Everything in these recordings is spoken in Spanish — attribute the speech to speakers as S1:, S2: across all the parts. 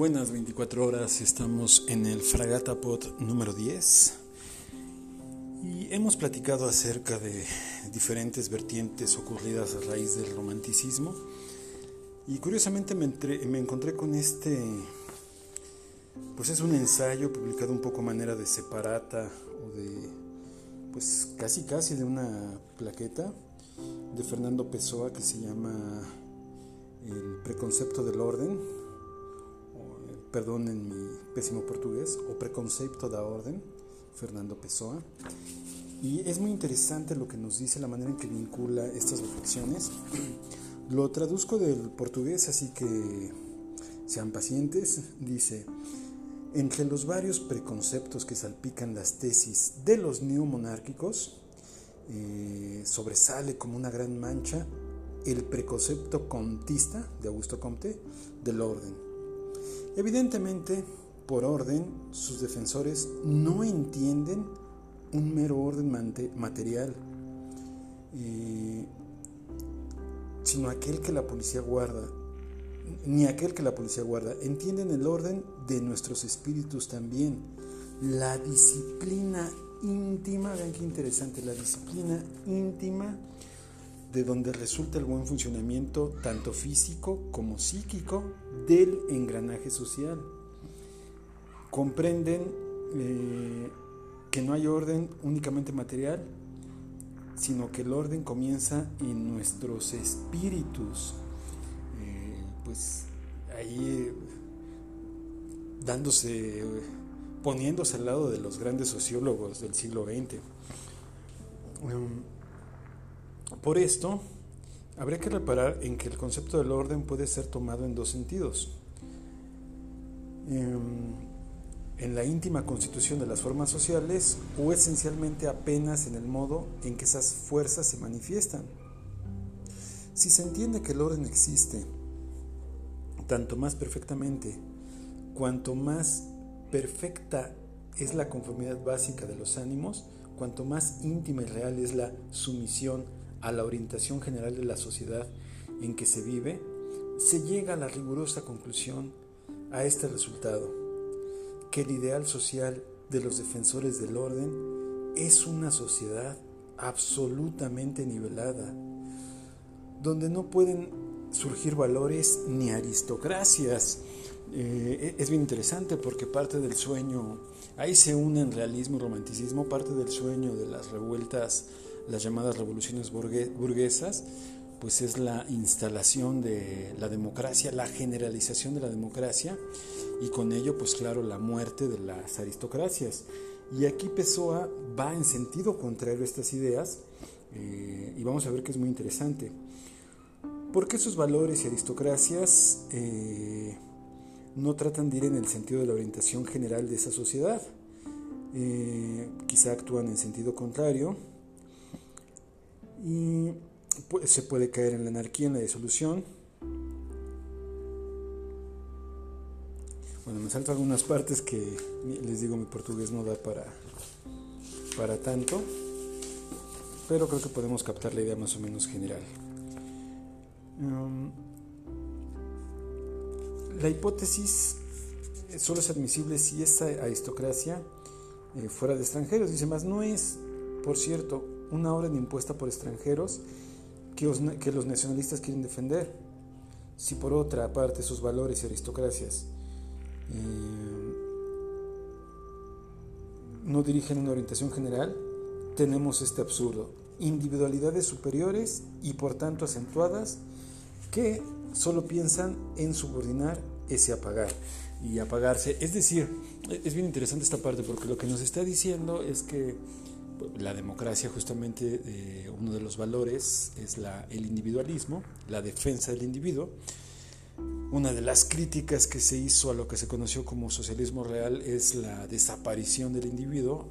S1: buenas 24 horas. Estamos en el Fragata Pod número 10 y hemos platicado acerca de diferentes vertientes ocurridas a raíz del romanticismo. Y curiosamente me, encontré con este, pues es un ensayo publicado un poco manera de separata o de, pues casi casi de una plaqueta de Fernando Pessoa que se llama El preconcepto del orden perdón en mi pésimo portugués, o Preconcepto da Orden, Fernando Pessoa. Y es muy interesante lo que nos dice, la manera en que vincula estas reflexiones. Lo traduzco del portugués, así que sean pacientes. Dice, entre los varios preconceptos que salpican las tesis de los neomonárquicos, eh, sobresale como una gran mancha el preconcepto comtista de Augusto Comte del orden Evidentemente, por orden, sus defensores no entienden un mero orden material, eh, sino aquel que la policía guarda, ni aquel que la policía guarda, entienden el orden de nuestros espíritus también, la disciplina íntima, vean qué interesante, la disciplina íntima de donde resulta el buen funcionamiento tanto físico como psíquico del engranaje social. Comprenden eh, que no hay orden únicamente material, sino que el orden comienza en nuestros espíritus. Eh, pues ahí dándose, poniéndose al lado de los grandes sociólogos del siglo XX. Por esto, habría que reparar en que el concepto del orden puede ser tomado en dos sentidos. Em, en la íntima constitución de las formas sociales o esencialmente apenas en el modo en que esas fuerzas se manifiestan. Si se entiende que el orden existe, tanto más perfectamente, cuanto más perfecta es la conformidad básica de los ánimos, cuanto más íntima y real es la sumisión a la orientación general de la sociedad en que se vive, se llega a la rigurosa conclusión, a este resultado, que el ideal social de los defensores del orden es una sociedad absolutamente nivelada, donde no pueden surgir valores ni aristocracias. Eh, es bien interesante porque parte del sueño, ahí se unen realismo y romanticismo, parte del sueño de las revueltas las llamadas revoluciones burguesas, pues es la instalación de la democracia, la generalización de la democracia y con ello, pues claro, la muerte de las aristocracias. Y aquí Pessoa va en sentido contrario a estas ideas eh, y vamos a ver que es muy interesante. Porque esos valores y aristocracias eh, no tratan de ir en el sentido de la orientación general de esa sociedad. Eh, quizá actúan en sentido contrario y se puede caer en la anarquía, en la disolución. Bueno, me salto algunas partes que les digo mi portugués no da para, para tanto, pero creo que podemos captar la idea más o menos general. Um, la hipótesis solo es admisible si esta aristocracia eh, fuera de extranjeros, dice más, no es, por cierto, una orden impuesta por extranjeros que, los nacionalistas quieren defender. Si por otra parte sus valores y aristocracias eh, no dirigen una orientación general, tenemos este absurdo. Individualidades superiores y por tanto acentuadas que solo piensan en subordinar ese apagar y apagarse. Es decir, es bien interesante esta parte porque lo que nos está diciendo es que la democracia justamente eh, uno de los valores es el individualismo, la defensa del individuo. Una de las críticas que se hizo a lo que se conoció como socialismo real es la desaparición del individuo.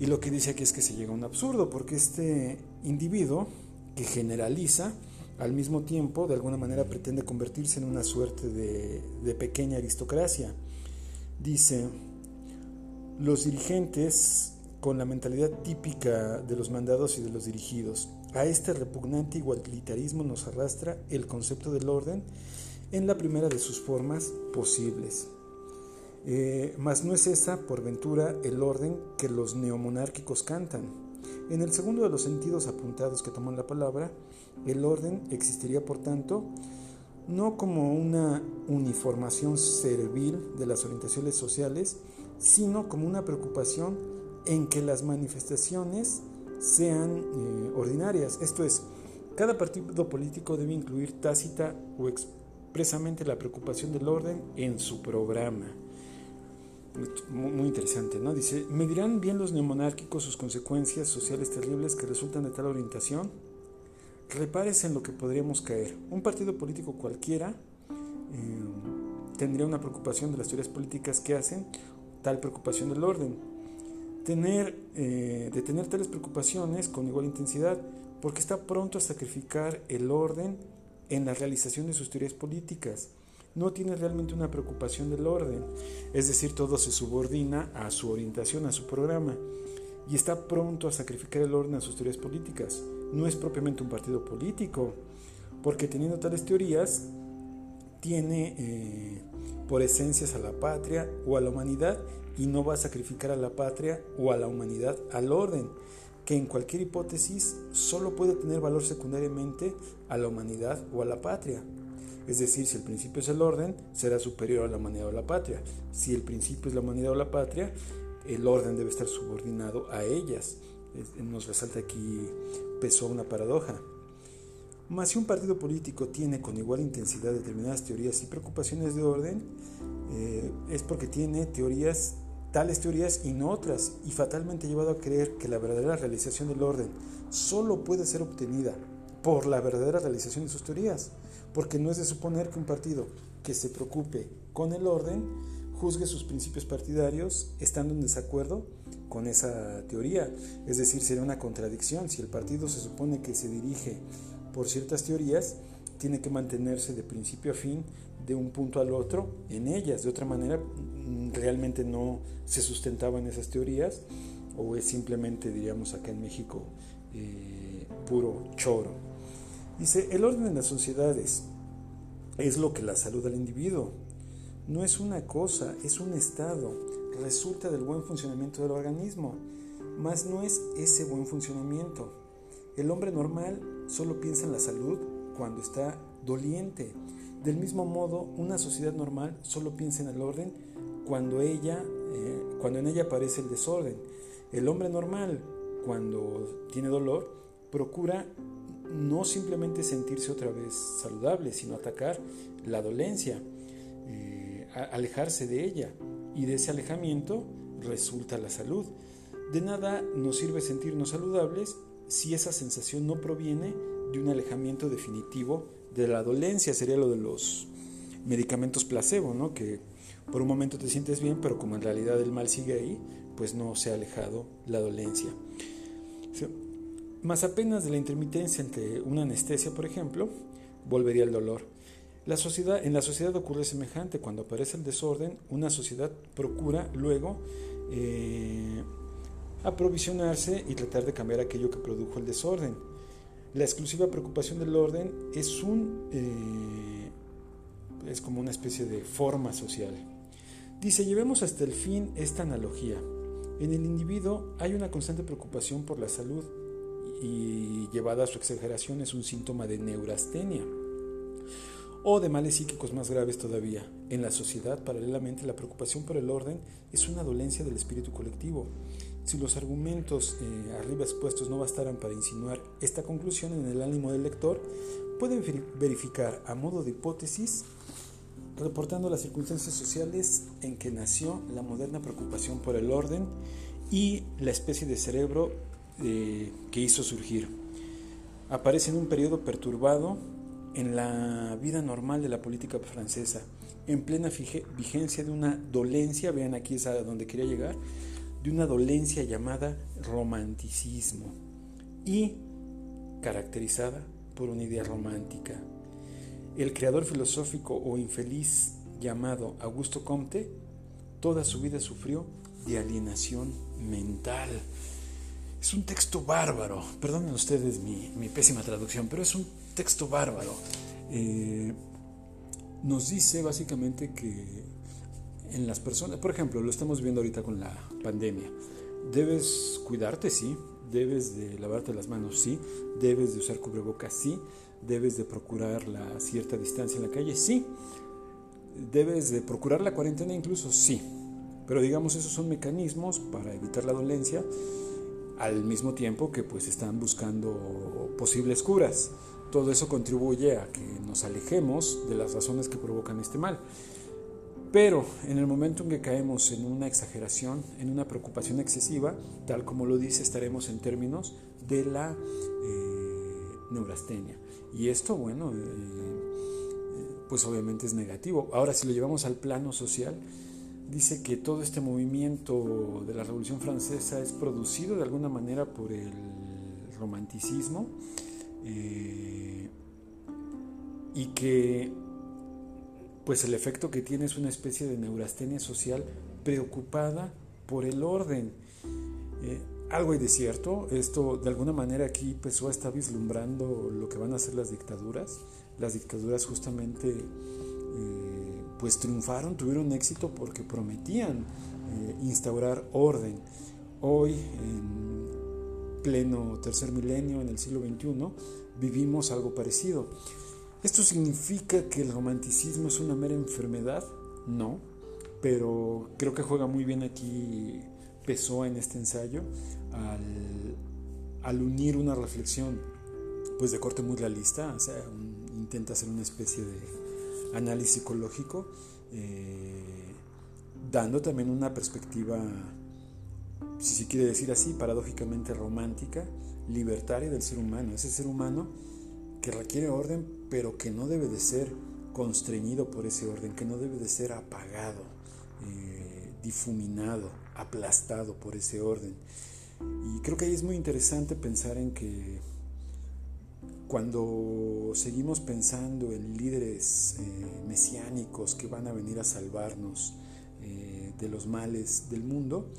S1: Y lo que dice aquí es que se llega a un absurdo, porque este individuo que generaliza, al mismo tiempo, de alguna manera pretende convertirse en una suerte de pequeña aristocracia. Dice, los dirigentes con la mentalidad típica de los mandados y de los dirigidos. A este repugnante igualitarismo nos arrastra el concepto del orden en la primera de sus formas posibles. Eh, mas no es esa, por ventura, el orden que los neomonárquicos cantan. En el segundo de los sentidos apuntados que toman la palabra, el orden existiría, por tanto, no como una uniformación servil de las orientaciones sociales, sino como una preocupación en que las manifestaciones sean eh, ordinarias. Esto es, cada partido político debe incluir tácita o expresamente la preocupación del orden en su programa. Muy, interesante, ¿no? Dice, ¿medirán bien los neomonárquicos sus consecuencias sociales terribles que resultan de tal orientación? Repárese en lo que podríamos caer. Un partido político cualquiera eh, tendría una preocupación de las teorías políticas que hacen tal preocupación del orden. Tener, eh, de tener tales preocupaciones con igual intensidad porque está pronto a sacrificar el orden en la realización de sus teorías políticas. No tiene realmente una preocupación del orden, es decir, todo se subordina a su orientación, a su programa, y está pronto a sacrificar el orden a sus teorías políticas. No es propiamente un partido político, porque teniendo tales teorías, tiene eh, por esencias a la patria o a la humanidad y no va a sacrificar a la patria o a la humanidad al orden que en cualquier hipótesis solo puede tener valor secundariamente a la humanidad o a la patria. Es decir, si el principio es el orden, será superior a la humanidad o la patria. Si el principio es la humanidad o la patria, el orden debe estar subordinado a ellas. Nos resalta aquí peso una paradoja. Mas si un partido político tiene con igual intensidad determinadas teorías y preocupaciones de orden, eh, es porque tiene teorías tales teorías y no otras, y fatalmente llevado a creer que la verdadera realización del orden solo puede ser obtenida por la verdadera realización de sus teorías, porque no es de suponer que un partido que se preocupe con el orden juzgue sus principios partidarios estando en desacuerdo con esa teoría. Es decir, sería una contradicción. Si el partido se supone que se dirige por ciertas teorías, tiene que mantenerse de principio a fin de un punto al otro en ellas. De otra manera, mm, realmente no se sustentaban esas teorías o es simplemente, diríamos acá en México, eh, puro choro. Dice, el orden de las sociedades es lo que la salud del individuo. No es una cosa, es un estado. Resulta del buen funcionamiento del organismo, mas no es ese buen funcionamiento. El hombre normal solo piensa en la salud cuando está doliente del mismo modo, una sociedad normal solo piensa en el orden cuando, ella, eh, cuando en ella aparece el desorden. El hombre normal, cuando tiene dolor, procura no simplemente sentirse otra vez saludable, sino atacar la dolencia, eh, alejarse de ella. Y de ese alejamiento resulta la salud. De nada nos sirve sentirnos saludables si esa sensación no proviene de un alejamiento definitivo de la dolencia sería lo de los medicamentos placebo, ¿no? Que por un momento te sientes bien, pero como en realidad el mal sigue ahí, pues no se ha alejado la dolencia. Más apenas de la intermitencia entre una anestesia, por ejemplo, volvería el dolor. La sociedad, en la sociedad ocurre semejante. Cuando aparece el desorden, una sociedad procura luego eh, aprovisionarse y tratar de cambiar aquello que produjo el desorden. La exclusiva preocupación del orden es un eh, es como una especie de forma social. Dice, llevemos hasta el fin esta analogía. En el individuo hay una constante preocupación por la salud y llevada a su exageración es un síntoma de neurastenia o de males psíquicos más graves todavía. En la sociedad, paralelamente, la preocupación por el orden es una dolencia del espíritu colectivo. Si los argumentos eh, arriba expuestos no bastaran para insinuar esta conclusión en el ánimo del lector, pueden verificar a modo de hipótesis reportando las circunstancias sociales en que nació la moderna preocupación por el orden y la especie de cerebro eh, que hizo surgir. Aparece en un periodo perturbado en la vida normal de la política francesa, en plena vigencia de una dolencia, vean aquí es a donde quería llegar, de una dolencia llamada romanticismo y caracterizada por una idea romántica. El creador filosófico o infeliz llamado Augusto Comte toda su vida sufrió de alienación mental. Es un texto bárbaro, perdonen ustedes mi, pésima traducción, pero es un texto bárbaro. Eh, nos dice básicamente que en las personas, por ejemplo, lo estamos viendo ahorita con la pandemia, debes cuidarte, sí, debes de lavarte las manos, sí, debes de usar cubrebocas, sí, debes de procurar la cierta distancia en la calle, sí, debes de procurar la cuarentena incluso, sí, pero digamos esos son mecanismos para evitar la dolencia al mismo tiempo que pues están buscando posibles curas. Todo eso contribuye a que nos alejemos de las razones que provocan este mal. Pero en el momento en que caemos en una exageración, en una preocupación excesiva, tal como lo dice, estaremos en términos de la eh, neurastenia. Y esto, bueno, eh, pues obviamente es negativo. Ahora, si lo llevamos al plano social, dice que todo este movimiento de la Revolución Francesa es producido de alguna manera por el romanticismo eh, y que pues el efecto que tiene es una especie de neurastenia social preocupada por el orden. Eh, algo hay de cierto, esto de alguna manera aquí Pessoa está vislumbrando lo que van a hacer las dictaduras. Las dictaduras justamente eh, pues triunfaron, tuvieron éxito porque prometían eh, instaurar orden. Hoy, en pleno tercer milenio, en el siglo XXI, vivimos algo parecido. ¿Esto significa que el romanticismo es una mera enfermedad? No, pero creo que juega muy bien aquí Pessoa en este ensayo al, unir una reflexión pues de corte muy realista, o sea, intenta hacer una especie de análisis psicológico, eh, dando también una perspectiva, si se quiere decir así, paradójicamente romántica, libertaria del ser humano, ese ser humano requiere orden, pero que no debe de ser constreñido por ese orden, que no debe de ser apagado, eh, difuminado, aplastado por ese orden. Y creo que ahí es muy interesante pensar en que cuando seguimos pensando en líderes eh, mesiánicos que van a venir a salvarnos eh, de los males del mundo,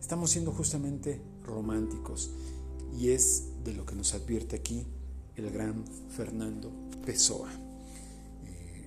S1: estamos siendo justamente románticos. Y es de lo que nos advierte aquí el gran Fernando Pessoa. Eh,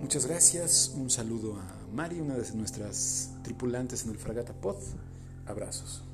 S1: muchas gracias, un saludo a Mari, una de nuestras tripulantes en el Fragata Pod. Abrazos.